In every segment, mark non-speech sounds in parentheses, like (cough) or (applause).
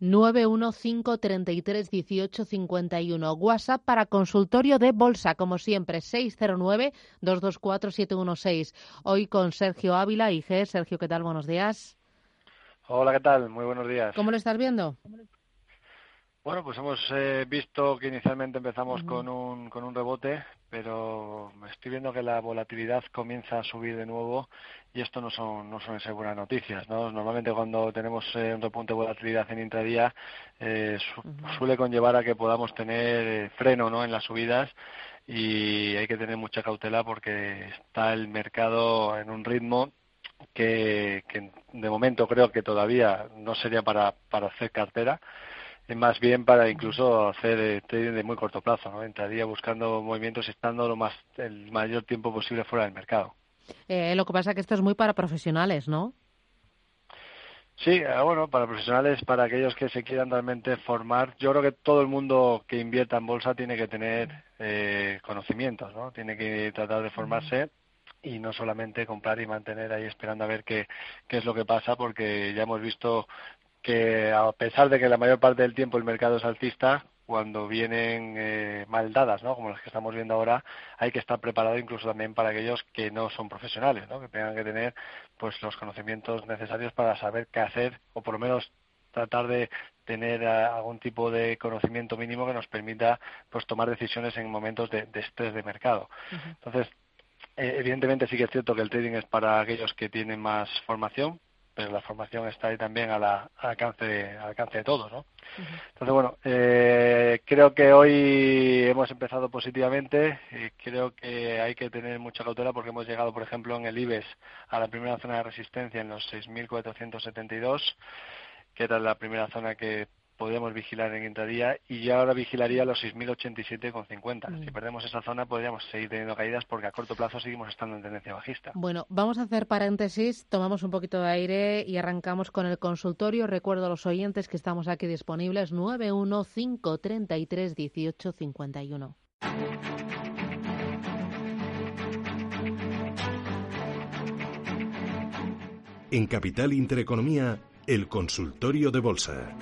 915331851. WhatsApp para consultorio de bolsa, como siempre, 609-224-716. Hoy con Sergio Ávila, IG. Sergio, ¿qué tal? Buenos días. Hola, ¿qué tal? Muy buenos días. ¿Cómo lo estás viendo? Bueno, pues hemos eh, visto que inicialmente empezamos con, un, con un rebote, pero estoy viendo que la volatilidad comienza a subir de nuevo y esto no son, no ser buenas noticias. ¿no? Normalmente cuando tenemos eh, un repunte de volatilidad en intradía eh, suele conllevar a que podamos tener freno ¿no? en las subidas y hay que tener mucha cautela porque está el mercado en un ritmo que, que de momento creo que todavía no sería para, para hacer cartera más bien para incluso hacer eh, trading de muy corto plazo, ¿no? Entraría buscando movimientos estando lo más el mayor tiempo posible fuera del mercado. Eh, lo que pasa es que esto es muy para profesionales, ¿no? Sí, eh, bueno, para profesionales, para aquellos que se quieran realmente formar, yo creo que todo el mundo que invierta en bolsa tiene que tener eh, conocimientos, ¿no? Tiene que tratar de formarse y no solamente comprar y mantener ahí esperando a ver qué, qué es lo que pasa, porque ya hemos visto que a pesar de que la mayor parte del tiempo el mercado es alcista, cuando vienen eh, mal dadas, ¿no? como las que estamos viendo ahora, hay que estar preparado incluso también para aquellos que no son profesionales, ¿no? que tengan que tener pues los conocimientos necesarios para saber qué hacer o por lo menos tratar de tener eh, algún tipo de conocimiento mínimo que nos permita pues tomar decisiones en momentos de, estrés de mercado. Entonces, eh, evidentemente sí que es cierto que el trading es para aquellos que tienen más formación, pero la formación está ahí también al, alcance, al alcance de todos, ¿no? Entonces, bueno, eh, creo que hoy hemos empezado positivamente y creo que hay que tener mucha cautela porque hemos llegado, por ejemplo, en el IBEX a la primera zona de resistencia en los 6.472, que era la primera zona que podríamos vigilar en intradía y yo ahora vigilaría los 6.087,50. Mm. Si perdemos esa zona podríamos seguir teniendo caídas porque a corto plazo seguimos estando en tendencia bajista. Bueno, vamos a hacer paréntesis, tomamos un poquito de aire y arrancamos con el consultorio. Recuerdo a los oyentes que estamos aquí disponibles 915331851. En Capital Intereconomía el consultorio de bolsa.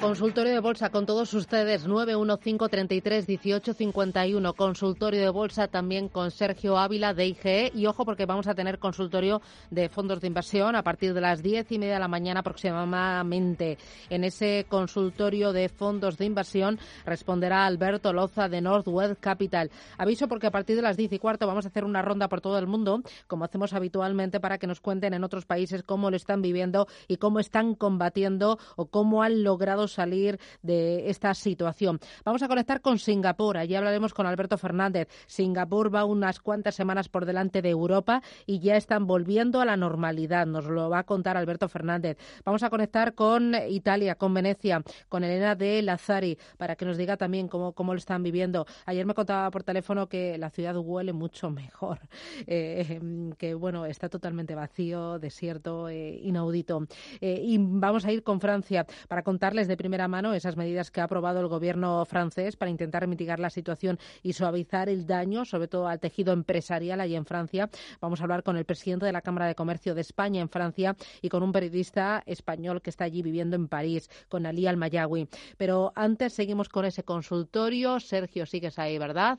Consultorio de Bolsa con todos ustedes, 915331851. Consultorio de Bolsa también con Sergio Ávila de IGE. Y ojo porque vamos a tener consultorio de fondos de inversión a partir de las diez y media de la mañana aproximadamente. En ese consultorio de fondos de inversión responderá Alberto Loza de Northwest Capital. Aviso porque a partir de las diez y cuarto vamos a hacer una ronda por todo el mundo, como hacemos habitualmente, para que nos cuenten en otros países cómo lo están viviendo y cómo están combatiendo o cómo han logrado salir de esta situación. Vamos a conectar con Singapur. Allí hablaremos con Alberto Fernández. Singapur va unas cuantas semanas por delante de Europa y ya están volviendo a la normalidad. Nos lo va a contar Alberto Fernández. Vamos a conectar con Italia, con Venecia, con Elena de Lazari, para que nos diga también cómo, cómo lo están viviendo. Ayer me contaba por teléfono que la ciudad huele mucho mejor, (laughs) eh, que bueno, está totalmente vacío, desierto, eh, inaudito. Eh, y vamos a ir con Francia para contarles de primera mano esas medidas que ha aprobado el gobierno francés para intentar mitigar la situación y suavizar el daño, sobre todo al tejido empresarial allí en Francia. Vamos a hablar con el presidente de la Cámara de Comercio de España en Francia y con un periodista español que está allí viviendo en París, con Ali Almayawi. Pero antes seguimos con ese consultorio. Sergio, sigues ahí, ¿verdad?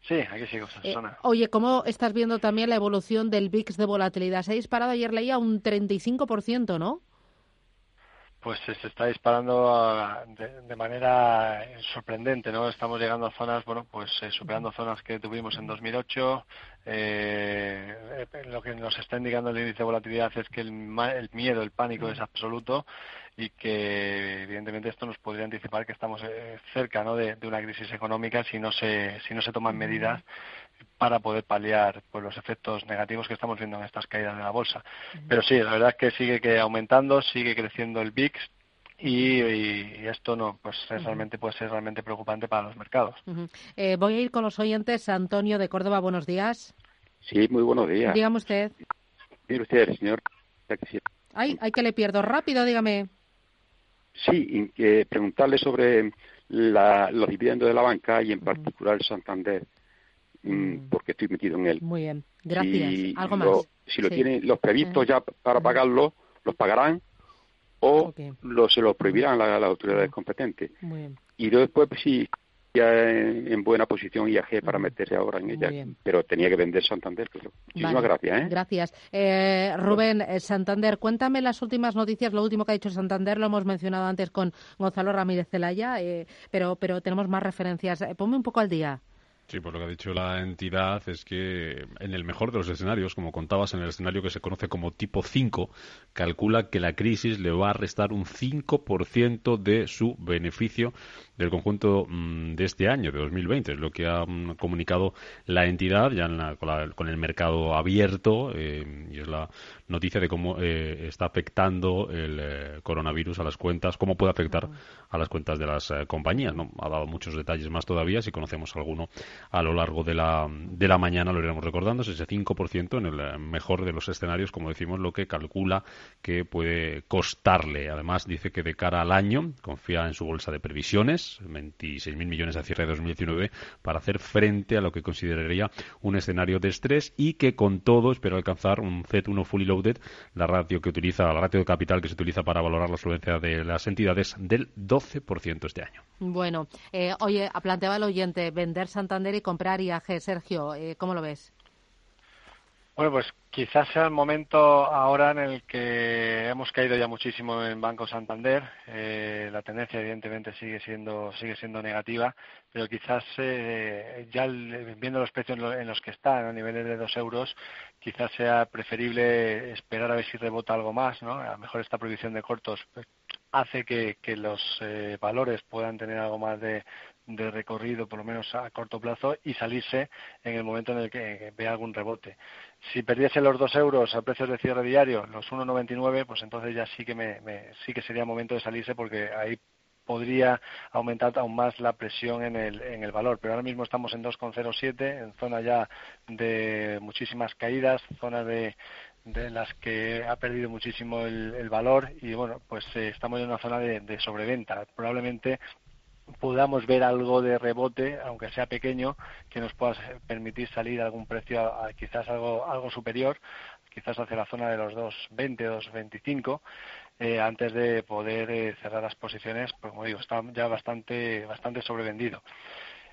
Sí, aquí sigo, eh, oye, ¿cómo estás viendo también la evolución del VIX de volatilidad? Se ha disparado ayer, leía, un 35%, ¿no? Pues se está disparando ah, de, manera sorprendente, ¿no? Estamos llegando a zonas, bueno, pues eh, superando zonas que tuvimos en 2008. Eh, lo que nos está indicando el índice de volatilidad es que el, miedo, el pánico es absoluto y que evidentemente esto nos podría anticipar que estamos eh, cerca ¿no? de, una crisis económica si no se si no se toman medidas para poder paliar pues, los efectos negativos que estamos viendo en estas caídas de la bolsa. Pero sí, la verdad es que sigue que aumentando, sigue creciendo el VIX, y, esto no pues realmente puede ser realmente preocupante para los mercados. Eh, voy a ir con los oyentes. Antonio de Córdoba, buenos días. Sí, muy buenos días. Dígame usted. Mire usted, señor. Ay, hay que le pierdo rápido, dígame. Sí, preguntarle sobre los dividendos de la banca y en particular el Santander, mm, mm. porque estoy metido en él. Muy bien, gracias. ¿Algo más? si lo tienen los previstos ya para pagarlo, ¿los pagarán? o lo, se lo prohibirán las la autoridades competentes. Y después, pues, sí, ya en, buena posición IAG para meterse ahora en ella, pero tenía que vender Santander. Muchísimas gracias. ¿eh? Gracias. Eh, Rubén, eh, Santander, cuéntame las últimas noticias, lo último que ha dicho Santander, lo hemos mencionado antes con Gonzalo Ramírez Zelaya, eh, pero, pero tenemos más referencias. ponme un poco al día. Sí, pues lo que ha dicho la entidad es que en el mejor de los escenarios, como contabas, en el escenario que se conoce como tipo 5, calcula que la crisis le va a restar un 5% de su beneficio del conjunto mm, de este año, de 2020. Es lo que ha mm, comunicado la entidad ya con, el mercado abierto eh, y es la noticia de cómo eh, está afectando el eh, coronavirus a las cuentas, cómo puede afectar a las cuentas de las compañías. ¿no? Ha dado muchos detalles más todavía. Si conocemos alguno a lo largo de la, de la mañana lo iremos recordando. Es ese 5% en el mejor de los escenarios, como decimos, lo que calcula que puede costarle. Además, dice que de cara al año confía en su bolsa de previsiones, 26.000 millones a cierre de 2019, para hacer frente a lo que consideraría un escenario de estrés y que con todo espera alcanzar un Z1 fully loaded, la ratio que utiliza, la ratio de capital que se utiliza para valorar la solvencia de las entidades del 12% este año. Bueno, eh, oye, planteaba el oyente vender Santander y comprar IAG. Sergio, eh, ¿cómo lo ves? Bueno, pues quizás sea el momento ahora en el que hemos caído ya muchísimo en Banco Santander. Eh, la tendencia, evidentemente, sigue siendo sigue siendo negativa, pero quizás eh, ya viendo los precios en los que están, a niveles de dos euros, quizás sea preferible esperar a ver si rebota algo más, ¿no? A lo mejor esta prohibición de cortos pues, hace que, los eh, valores puedan tener algo más de, de recorrido, por lo menos a corto plazo, y salirse en el momento en el que vea algún rebote. Si perdiese los dos euros a precios de cierre diario, los 1,99, pues entonces ya sí que, me, sí que sería momento de salirse porque ahí podría aumentar aún más la presión en el, en el valor. Pero ahora mismo estamos en 2,07, en zona ya de muchísimas caídas, zona de, de las que ha perdido muchísimo el, valor y bueno, pues eh, estamos en una zona de, de, sobreventa. Probablemente podamos ver algo de rebote, aunque sea pequeño, que nos pueda permitir salir a algún precio quizás algo, algo superior, quizás hacia la zona de los 2.20, 2.25, eh, antes de poder eh, cerrar las posiciones, pues como digo, está ya bastante, bastante sobrevendido.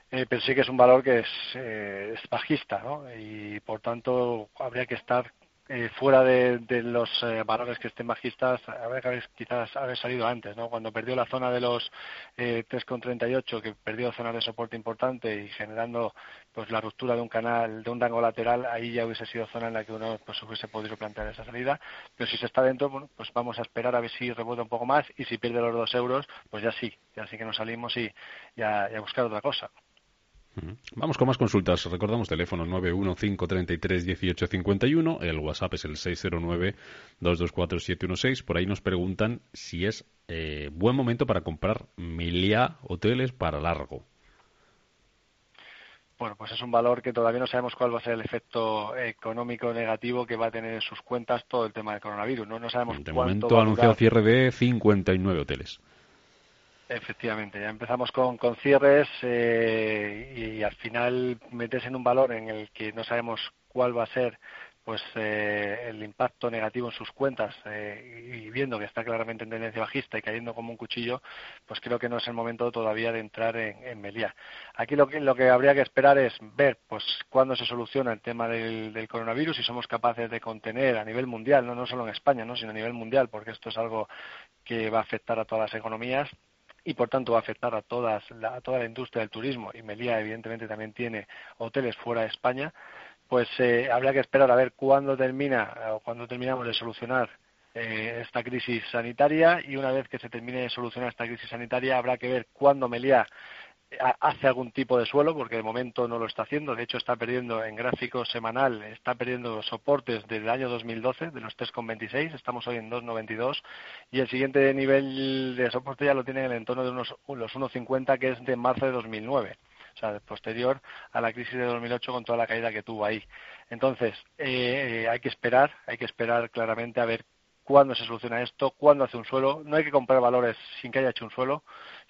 Eh, pero sí que es un valor que es, eh, es bajista, ¿no? Y por tanto habría que estar eh, fuera de, los eh, valores que estén bajistas, habría que quizás haber salido antes, ¿no? Cuando perdió la zona de los eh, 3,38, que perdió zonas de soporte importante y generando pues la ruptura de un canal, de un rango lateral, ahí ya hubiese sido zona en la que uno pues hubiese podido plantear esa salida. Pero si se está dentro, pues vamos a esperar a ver si rebota un poco más y si pierde los dos euros, pues ya sí, ya sí que nos salimos y, y a buscar otra cosa. Vamos con más consultas. Recordamos teléfono 915331851. El WhatsApp es el 609224716. Por ahí nos preguntan si es eh, buen momento para comprar Milia hoteles para largo. Bueno, pues es un valor que todavía no sabemos cuál va a ser el efecto económico negativo que va a tener en sus cuentas todo el tema del coronavirus. No, no sabemos De momento ha anunciado cierre de 59 hoteles. Efectivamente, ya empezamos con, con cierres eh, y al final metes en un valor en el que no sabemos cuál va a ser pues eh, el impacto negativo en sus cuentas eh, y viendo que está claramente en tendencia bajista y cayendo como un cuchillo, pues creo que no es el momento todavía de entrar en, en. Aquí lo que, lo que habría que esperar es ver pues cuándo se soluciona el tema del, del coronavirus y somos capaces de contener a nivel mundial, no, no solo en España, ¿no? sino a nivel mundial, porque esto es algo que va a afectar a todas las economías y por tanto va a afectar a, todas, la, toda la industria del turismo. Y Melía evidentemente también tiene hoteles fuera de España, pues eh, habría que esperar a ver cuándo termina o cuándo terminamos de solucionar eh, esta crisis sanitaria. Y una vez que se termine de solucionar esta crisis sanitaria habrá que ver cuándo Meliá hace algún tipo de suelo, porque de momento no lo está haciendo. De hecho, está perdiendo en gráfico semanal, está perdiendo soportes desde el año 2012, de los 3,26. Estamos hoy en 2,92. Y el siguiente nivel de soporte ya lo tiene en el entorno de unos, los 1,50, que es de marzo de 2009. O sea, posterior a la crisis de 2008 con toda la caída que tuvo ahí. Entonces, eh, hay que esperar, hay que esperar claramente a ver cuándo se soluciona esto, cuándo hace un suelo. No hay que comprar valores sin que haya hecho un suelo,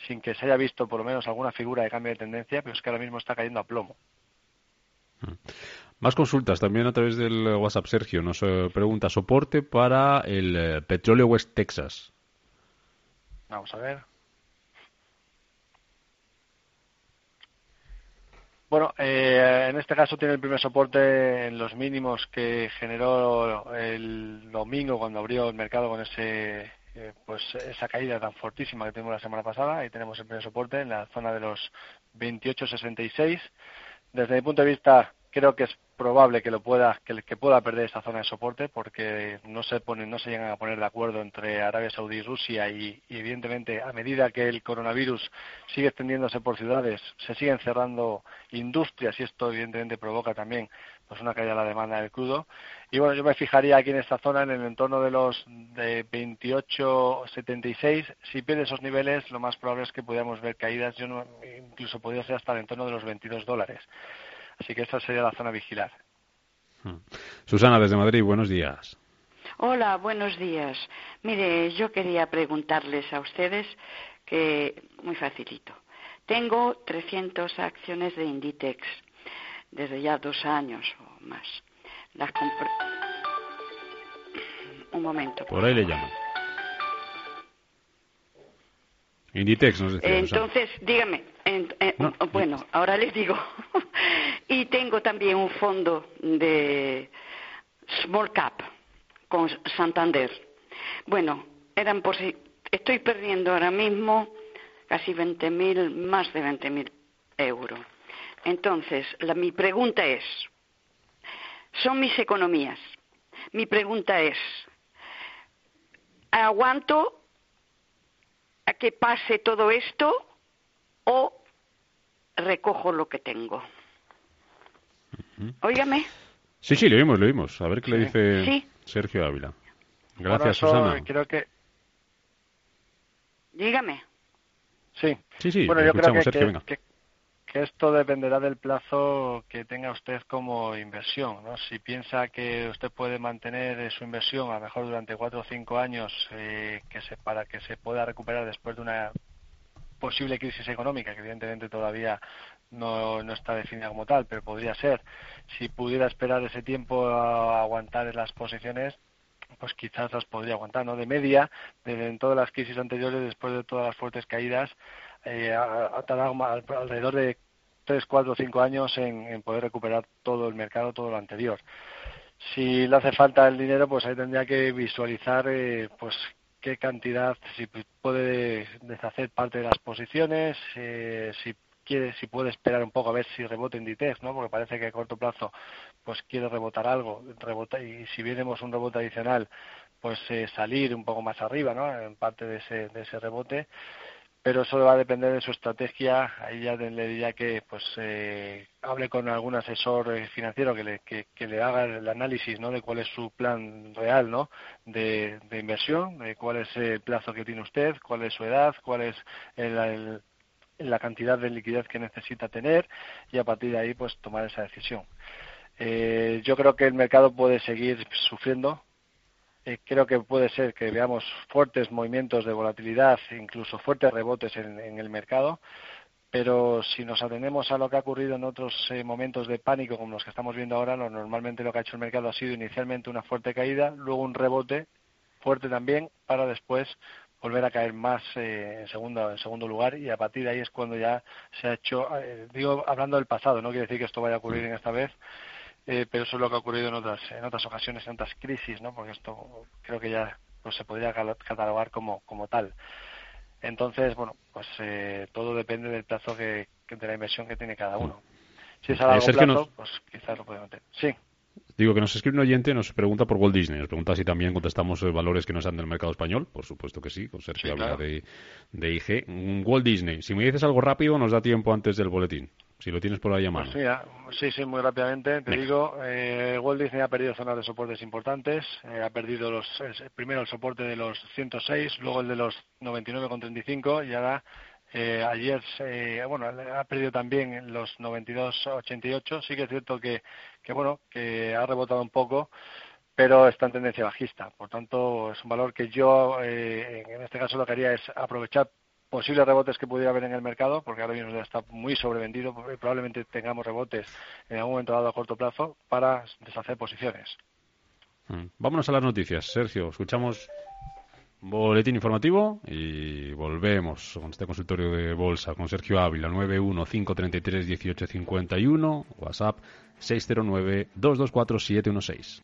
sin que se haya visto por lo menos alguna figura de cambio de tendencia, pero es que ahora mismo está cayendo a plomo. Mm. Más consultas también a través del WhatsApp. Sergio nos eh, pregunta soporte para el eh, petróleo West Texas. Vamos a ver. Bueno, eh, en este caso tiene el primer soporte en los mínimos que generó el domingo cuando abrió el mercado con ese eh, pues esa caída tan fortísima que tuvimos la semana pasada. Ahí tenemos el primer soporte en la zona de los 28.66. Desde mi punto de vista, creo que es probable que lo pueda que, pueda perder esta zona de soporte porque no se ponen no se llegan a poner de acuerdo entre Arabia Saudí y Rusia y, evidentemente a medida que el coronavirus sigue extendiéndose por ciudades se siguen cerrando industrias y esto evidentemente provoca también pues una caída de la demanda del crudo. Y bueno yo me fijaría aquí en esta zona en el entorno de los de 28.76 si pierde esos niveles lo más probable es que pudiéramos ver caídas yo no, incluso podría ser hasta el entorno de los 22 dólares Así que esta sería la zona a vigilar. Hmm. Susana, desde Madrid, buenos días. Hola, buenos días. Mire, yo quería preguntarles a ustedes que, muy facilito, tengo 300 acciones de Inditex desde ya dos años o más. Las compré. Un momento. Por, ahí le llaman. Inditex nos decía. Entonces, dígame, bueno, ahora les digo. (laughs) y tengo también un fondo de Small Cap con Santander. Bueno, eran por si. Estoy perdiendo ahora mismo casi 20.000, más de 20.000 euros. Entonces, la, mi pregunta es: son mis economías. Mi pregunta es: ¿aguanto a que pase todo esto o recojo lo que tengo. Óigame. Sí, sí, lo vimos, lo vimos. A ver qué le dice Sergio Ávila. Gracias, Susana. Creo que... Dígame. Sí. Sí, sí, bueno, yo creo que, que, esto dependerá del plazo que tenga usted como inversión. ¿no? Si piensa que usted puede mantener su inversión a lo mejor durante cuatro o cinco años eh, que se, para que se pueda recuperar después de una posible crisis económica, que evidentemente todavía no, no está definida como tal, pero podría ser. Si pudiera esperar ese tiempo a aguantar las posiciones, pues quizás las podría aguantar, ¿no? De media, desde en todas las crisis anteriores, después de todas las fuertes caídas, eh, ha, tardado alrededor de tres, cuatro, cinco años en, en, poder recuperar todo el mercado, todo lo anterior. Si le hace falta el dinero, pues ahí tendría que visualizar, eh, pues qué cantidad, si puede deshacer parte de las posiciones, eh, si quiere, si puede esperar un poco a ver si rebota Inditex, ¿no? Porque parece que a corto plazo, pues quiere rebotar algo, rebota y si viéramos un rebote adicional, pues eh, salir un poco más arriba, ¿no? En parte de ese, de ese rebote pero eso va a depender de su estrategia. Ahí ya le diría que pues eh, hable con algún asesor eh, financiero que le, que, le haga el análisis ¿no? de cuál es su plan real ¿no? de, inversión, de cuál es el plazo que tiene usted, cuál es su edad, cuál es la cantidad de liquidez que necesita tener y a partir de ahí pues tomar esa decisión. Eh, yo creo que el mercado puede seguir sufriendo eh, creo que puede ser que veamos fuertes movimientos de volatilidad, incluso fuertes rebotes en, el mercado, pero si nos atendemos a lo que ha ocurrido en otros eh, momentos de pánico como los que estamos viendo ahora, normalmente lo que ha hecho el mercado ha sido inicialmente una fuerte caída, luego un rebote fuerte también, para después volver a caer más eh, en segundo en segundo lugar y a partir de ahí es cuando ya se ha hecho digo hablando del pasado no quiere decir que esto vaya a ocurrir en esta vez eh, pero eso es lo que ha ocurrido en otras, en otras ocasiones, en otras crisis, ¿no? Porque esto creo que ya pues, se podría catalogar como, como tal. Entonces, bueno, pues eh, todo depende del plazo que, de la inversión que tiene cada uno. Si es a largo plazo, pues quizás lo puede meter. Sí. Digo que nos escribe un oyente, nos pregunta por Walt Disney, nos pregunta si también contestamos valores que no sean del mercado español, por supuesto que sí, con Sergio habla de, de IG. Walt Disney, si me dices algo rápido nos da tiempo antes del boletín, si lo tienes por ahí a mano. Pues sí, sí, muy rápidamente, te digo, eh, Walt Disney ha perdido zonas de soportes importantes, eh, ha perdido los, primero el soporte de los 106, luego el de los 99,35 y ahora eh, ayer, eh, bueno, ha perdido también los 92.88. Sí que es cierto que, que, bueno, que ha rebotado un poco, pero está en tendencia bajista. Por tanto, es un valor que yo, eh, en este caso, lo que haría es aprovechar posibles rebotes que pudiera haber en el mercado, porque ahora mismo está muy sobrevendido, probablemente tengamos rebotes en algún momento dado a corto plazo para deshacer posiciones. Mm. Vámonos a las noticias. Sergio, escuchamos Boletín informativo y volvemos con este consultorio de bolsa con Sergio Ávila, 915331851, WhatsApp 609224716.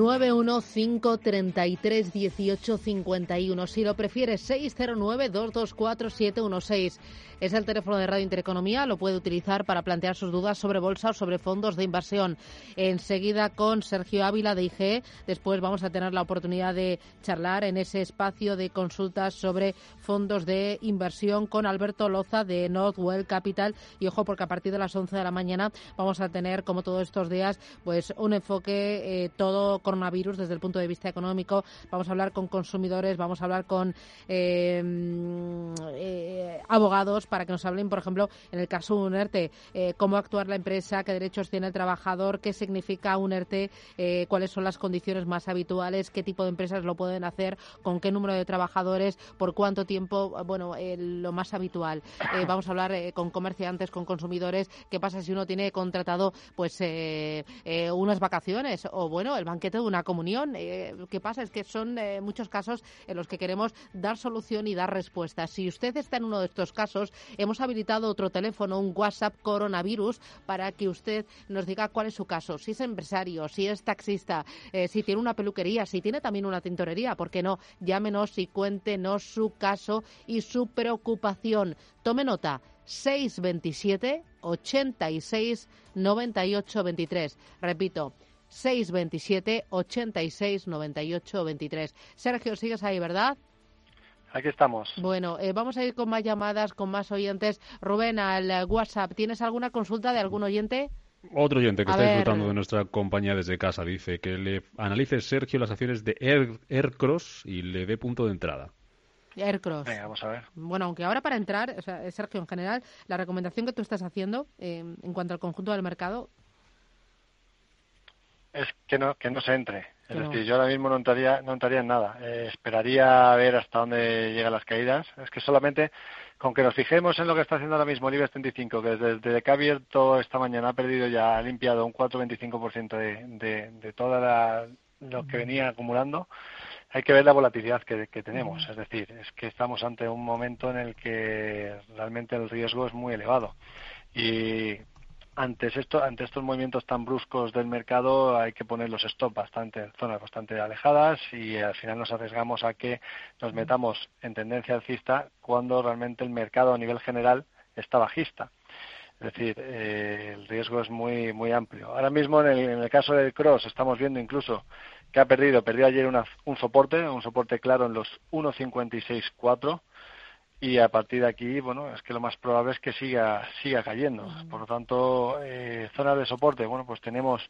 915331851. Si lo prefieres, 609224716. Es el teléfono de Radio Intereconomía. Lo puede utilizar para plantear sus dudas sobre bolsa o sobre fondos de inversión. Enseguida con Sergio Ávila de IG. Después vamos a tener la oportunidad de charlar en ese espacio de consultas sobre fondos de inversión con Alberto Loza de Northwell Capital. Y ojo, porque a partir de las 11 de la mañana vamos a tener, como todos estos días, pues un enfoque eh, todo coronavirus desde el punto de vista económico. Vamos a hablar con consumidores, vamos a hablar con eh, eh, abogados para que nos hablen, por ejemplo, en el caso de un ERTE, eh, cómo actuar la empresa, qué derechos tiene el trabajador, qué significa un ERTE, cuáles son las condiciones más habituales, qué tipo de empresas lo pueden hacer, con qué número de trabajadores, por cuánto tiempo, bueno, lo más habitual. vamos a hablar con comerciantes, con consumidores, qué pasa si uno tiene contratado pues unas vacaciones o, bueno, el banquete de una comunión. Eh, lo que pasa es que son eh, muchos casos en los que queremos dar solución y dar respuesta. Si usted está en uno de estos casos, hemos habilitado otro teléfono, un WhatsApp coronavirus, para que usted nos diga cuál es su caso. Si es empresario, si es taxista, eh, si tiene una peluquería, si tiene también una tintorería, ¿por qué no? Llámenos y cuéntenos su caso y su preocupación. Tome nota. 627 86 98 23. Repito, 627 86 98 23. Sergio, sigues ahí, ¿verdad? Aquí estamos. Bueno, eh, vamos a ir con más llamadas, con más oyentes. Rubén, al WhatsApp, ¿tienes alguna consulta de algún oyente? Otro oyente que está disfrutando de nuestra compañía desde casa dice que le analice Sergio las acciones de Aircross y le dé punto de entrada. Aircross. Venga, vamos a ver. Bueno, aunque ahora para entrar, o sea, Sergio, en general, la recomendación que tú estás haciendo eh, en cuanto al conjunto del mercado, es que no, que no se entre. Es decir, yo ahora mismo no entraría, no entraría en nada. Eh, esperaría a ver hasta dónde llegan las caídas. Es que solamente con que nos fijemos en lo que está haciendo ahora mismo el IBEX 35, que desde, que ha abierto esta mañana ha perdido ya, ha limpiado un 4,25% de, de, de toda lo que venía acumulando, hay que ver la volatilidad que, que tenemos. Es decir, es que estamos ante un momento en el que realmente el riesgo es muy elevado. Y ante, esto, ante estos movimientos tan bruscos del mercado hay que poner los stop bastante en zonas bastante alejadas y al final nos arriesgamos a que nos metamos en tendencia alcista cuando realmente el mercado a nivel general está bajista. Es decir, eh, el riesgo es muy muy amplio. Ahora mismo en el, en el, caso del cross estamos viendo incluso que ha perdido, perdió ayer una, un soporte, un soporte claro en los 1.56.4 y a partir de aquí, bueno, es que lo más probable es que siga siga cayendo. Por lo tanto, eh, zonas de soporte, bueno, pues tenemos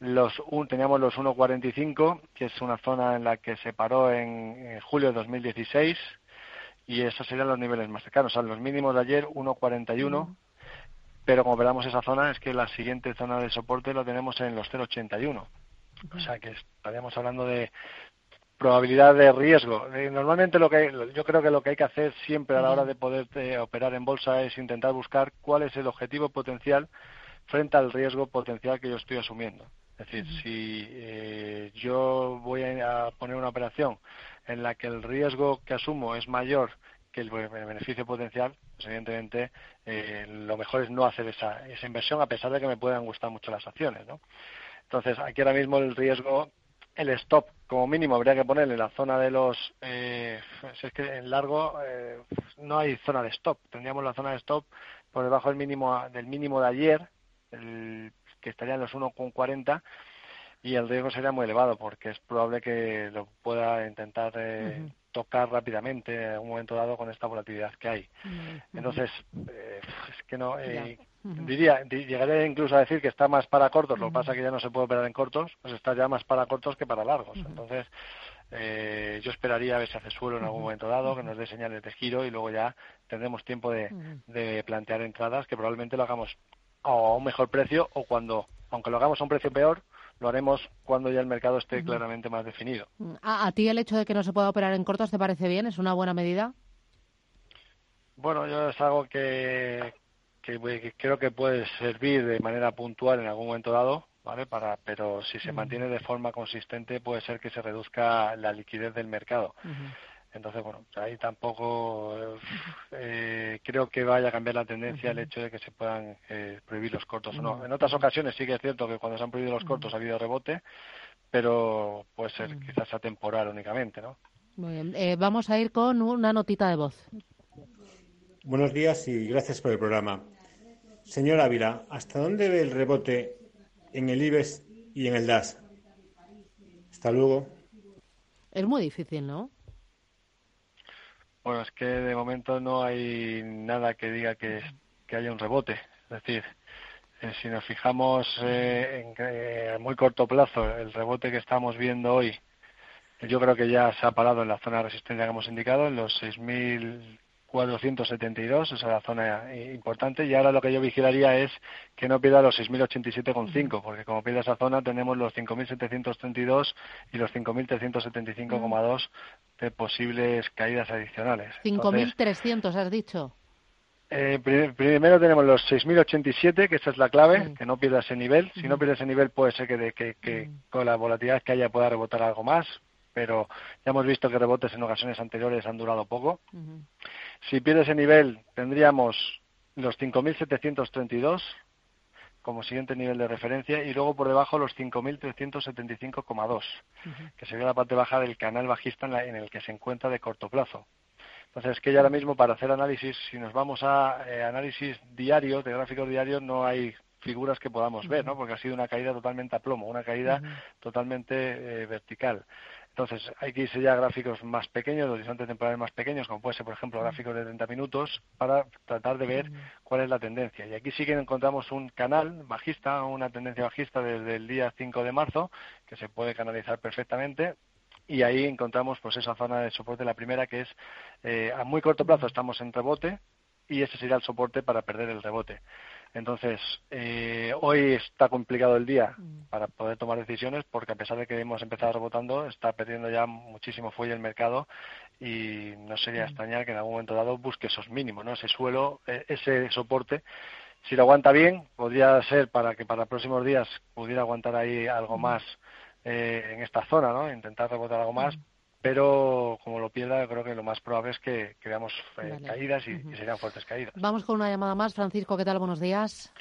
los un, teníamos los 1.45, que es una zona en la que se paró en, julio de 2016 y esos serían los niveles más cercanos, o sea, los mínimos de ayer 1.41, pero como veramos esa zona es que la siguiente zona de soporte lo tenemos en los 0.81. O sea que estaríamos hablando de probabilidad de riesgo. Eh, normalmente lo que yo creo que lo que hay que hacer siempre a la hora de poder eh, operar en bolsa es intentar buscar cuál es el objetivo potencial frente al riesgo potencial que yo estoy asumiendo. Es decir, si eh, yo voy a poner una operación en la que el riesgo que asumo es mayor que el beneficio potencial, pues evidentemente lo mejor es no hacer esa, esa inversión a pesar de que me puedan gustar mucho las acciones, ¿no? Entonces, aquí ahora mismo el riesgo, el stop como mínimo habría que ponerle la zona de los, eh, es que en largo eh, no hay zona de stop, tendríamos la zona de stop por debajo del mínimo del mínimo de ayer, el, que estaría en los 1,40 y el riesgo sería muy elevado porque es probable que lo pueda intentar eh, tocar rápidamente en algún momento dado con esta volatilidad que hay. Entonces, eh, es que no. Eh, diría, llegaría incluso a decir que está más para cortos, lo que pasa es que ya no se puede operar en cortos, pues está ya más para cortos que para largos. Entonces, eh, yo esperaría a ver si hace suelo en algún momento dado, que nos dé señales de giro y luego ya tendremos tiempo de, de plantear entradas que probablemente lo hagamos a un mejor precio o cuando, aunque lo hagamos a un precio peor, lo haremos cuando ya el mercado esté claramente más definido. Mm, ¿A, ti el hecho de que no se pueda operar en cortos te parece bien? ¿Es una buena medida? Bueno, yo es algo que, que, creo que puede servir de manera puntual en algún momento dado, ¿vale? Para, pero si se mantiene de forma consistente puede ser que se reduzca la liquidez del mercado. Entonces, bueno, ahí tampoco eh, creo que vaya a cambiar la tendencia el hecho de que se puedan eh, prohibir los cortos o no. En otras ocasiones sí que es cierto que cuando se han prohibido los cortos ha habido rebote, pero puede ser quizás atemporal únicamente, ¿no? Muy bien. Eh, vamos a ir con una notita de voz. Buenos días y gracias por el programa. Señor Ávila, ¿hasta dónde ve el rebote en el IBEX y en el DAS? Hasta luego. Es muy difícil, ¿no? Bueno, es que de momento no hay nada que diga que, haya un rebote. Es decir, eh, si nos fijamos eh, en que a muy corto plazo el rebote que estamos viendo hoy, yo creo que ya se ha parado en la zona de resistencia que hemos indicado, en los 6.000 472, esa es la zona importante, y ahora lo que yo vigilaría es que no pierda los 6.087,5, porque como pierda esa zona tenemos los 5.732 y los 5.375,2 de posibles caídas adicionales. 5.300, has dicho. Eh, primero tenemos los 6.087, que esa es la clave, que no pierda ese nivel. Si no pierde ese nivel puede ser que, que, que con la volatilidad que haya pueda rebotar algo más, pero ya hemos visto que rebotes en ocasiones anteriores han durado poco. Si pierde ese nivel, tendríamos los 5.732 como siguiente nivel de referencia y luego por debajo los 5.375,2, que sería la parte baja del canal bajista en, el que se encuentra de corto plazo. Entonces, es que ya ahora mismo para hacer análisis, si nos vamos a eh, análisis diario, de gráficos diarios, no hay figuras que podamos ver, ¿no? Porque ha sido una caída totalmente a plomo, una caída totalmente eh, vertical. Entonces, hay que irse ya a gráficos más pequeños, horizontes temporales más pequeños, como puede ser, por ejemplo, gráficos de 30 minutos, para tratar de ver cuál es la tendencia. Y aquí sí que encontramos un canal bajista, una tendencia bajista desde el día 5 de marzo, que se puede canalizar perfectamente. Y ahí encontramos pues esa zona de soporte, la primera, que es eh, a muy corto plazo estamos en rebote, y ese sería el soporte para perder el rebote. Entonces, eh, hoy está complicado el día mm. para poder tomar decisiones porque a pesar de que hemos empezado rebotando, está perdiendo ya muchísimo fuelle el mercado y no sería mm. extrañar que en algún momento dado busque esos mínimos, ¿no? ese suelo, e, ese soporte. Si lo aguanta bien, podría ser para que para próximos días pudiera aguantar ahí algo mm. más eh, en esta zona, ¿no? intentar rebotar algo más, pero como lo pierda, creo que lo más probable es que, veamos eh, caídas y, serían fuertes caídas. Vamos con una llamada más. Francisco, ¿qué tal? Buenos días.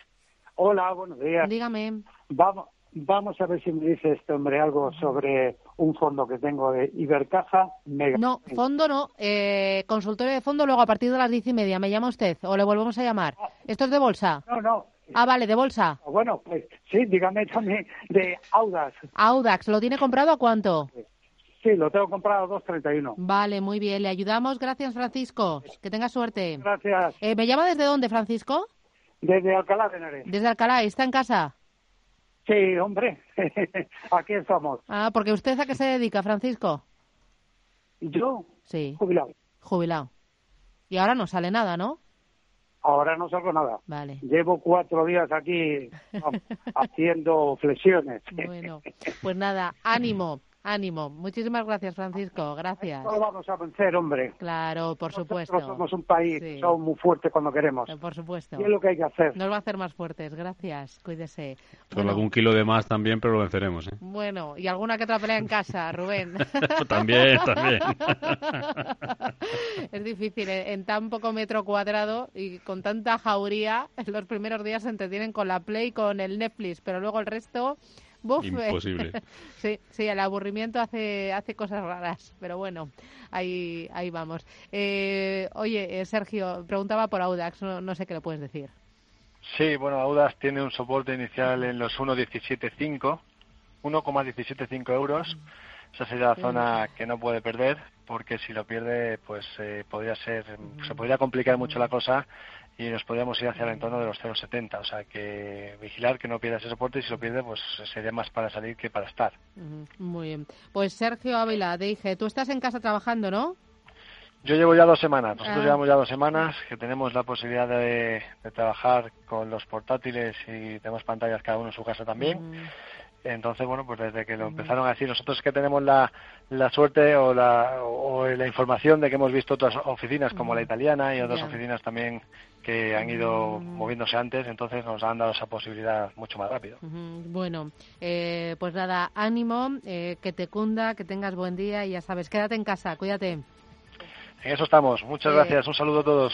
Hola, buenos días. Dígame. Vamos, vamos a ver si me dice este hombre algo sobre un fondo que tengo de Ibercaja. No, fondo no. Eh, consultorio de fondo luego a partir de las diez y media. ¿Me llama usted o le volvemos a llamar? Ah. ¿Esto es de bolsa? No, no. Ah, vale, de bolsa. Bueno, pues sí, dígame también de Audax. Audax, ¿lo tiene comprado a cuánto? Sí, lo tengo comprado a 2.31. Vale, muy bien. Le ayudamos. Gracias, Francisco. Que tenga suerte. Gracias. Eh, ¿Me llama desde dónde, Francisco? Desde Alcalá de Henares. Desde Alcalá. ¿Está en casa? Sí, hombre. (laughs) Aquí estamos. Ah, porque usted a qué se dedica, Francisco? Yo. Sí. Jubilado. Jubilado. Y ahora no sale nada, ¿no? Ahora no salgo nada. Vale. Llevo cuatro días aquí (laughs) haciendo flexiones. Bueno, pues nada, ánimo. Ánimo. Muchísimas gracias, Francisco. Gracias. No vamos a vencer, hombre. Claro, por supuesto. Nosotros somos un país, somos muy fuertes cuando queremos. Eh, por supuesto. Y es lo que hay que hacer. Nos va a hacer más fuertes. Gracias. Cuídese. Con algún kilo de más también, pero lo venceremos. ¿eh? Bueno, y alguna que otra pelea en casa, Rubén. (laughs) también, también. (laughs) es difícil. ¿eh? En tan poco metro cuadrado y con tanta jauría, los primeros días se entretienen con la Play, con el Netflix, pero luego el resto Imposible. (laughs) sí, sí, el aburrimiento hace, hace cosas raras, pero bueno, ahí, ahí vamos. Eh, oye, eh, Sergio, preguntaba por Audax, no, sé qué le puedes decir. Sí, bueno, Audax tiene un soporte inicial en los 1.175, 1,175 euros. Esa sería la zona que no puede perder, porque si lo pierde, pues eh, podría ser, se podría complicar mucho la cosa y nos podríamos ir hacia el entorno de los 0,70. O sea que vigilar que no pierda ese soporte y si lo pierde, pues sería más para salir que para estar. Muy bien. Pues Sergio Ávila, te dije, tú estás en casa trabajando, ¿no? Yo llevo ya dos semanas. Nosotros ah. llevamos ya dos semanas que tenemos la posibilidad de, trabajar con los portátiles y tenemos pantallas cada uno en su casa también. Entonces, bueno, pues desde que lo empezaron a decir, nosotros que tenemos la, la suerte o la, o la información de que hemos visto otras oficinas como la italiana y otras oficinas también que han ido moviéndose antes, entonces nos han dado esa posibilidad mucho más rápido. Bueno, eh, pues nada, ánimo, eh, que te cunda, que tengas buen día y ya sabes, quédate en casa, cuídate. En eso estamos. Muchas eh, gracias. Un saludo a todos.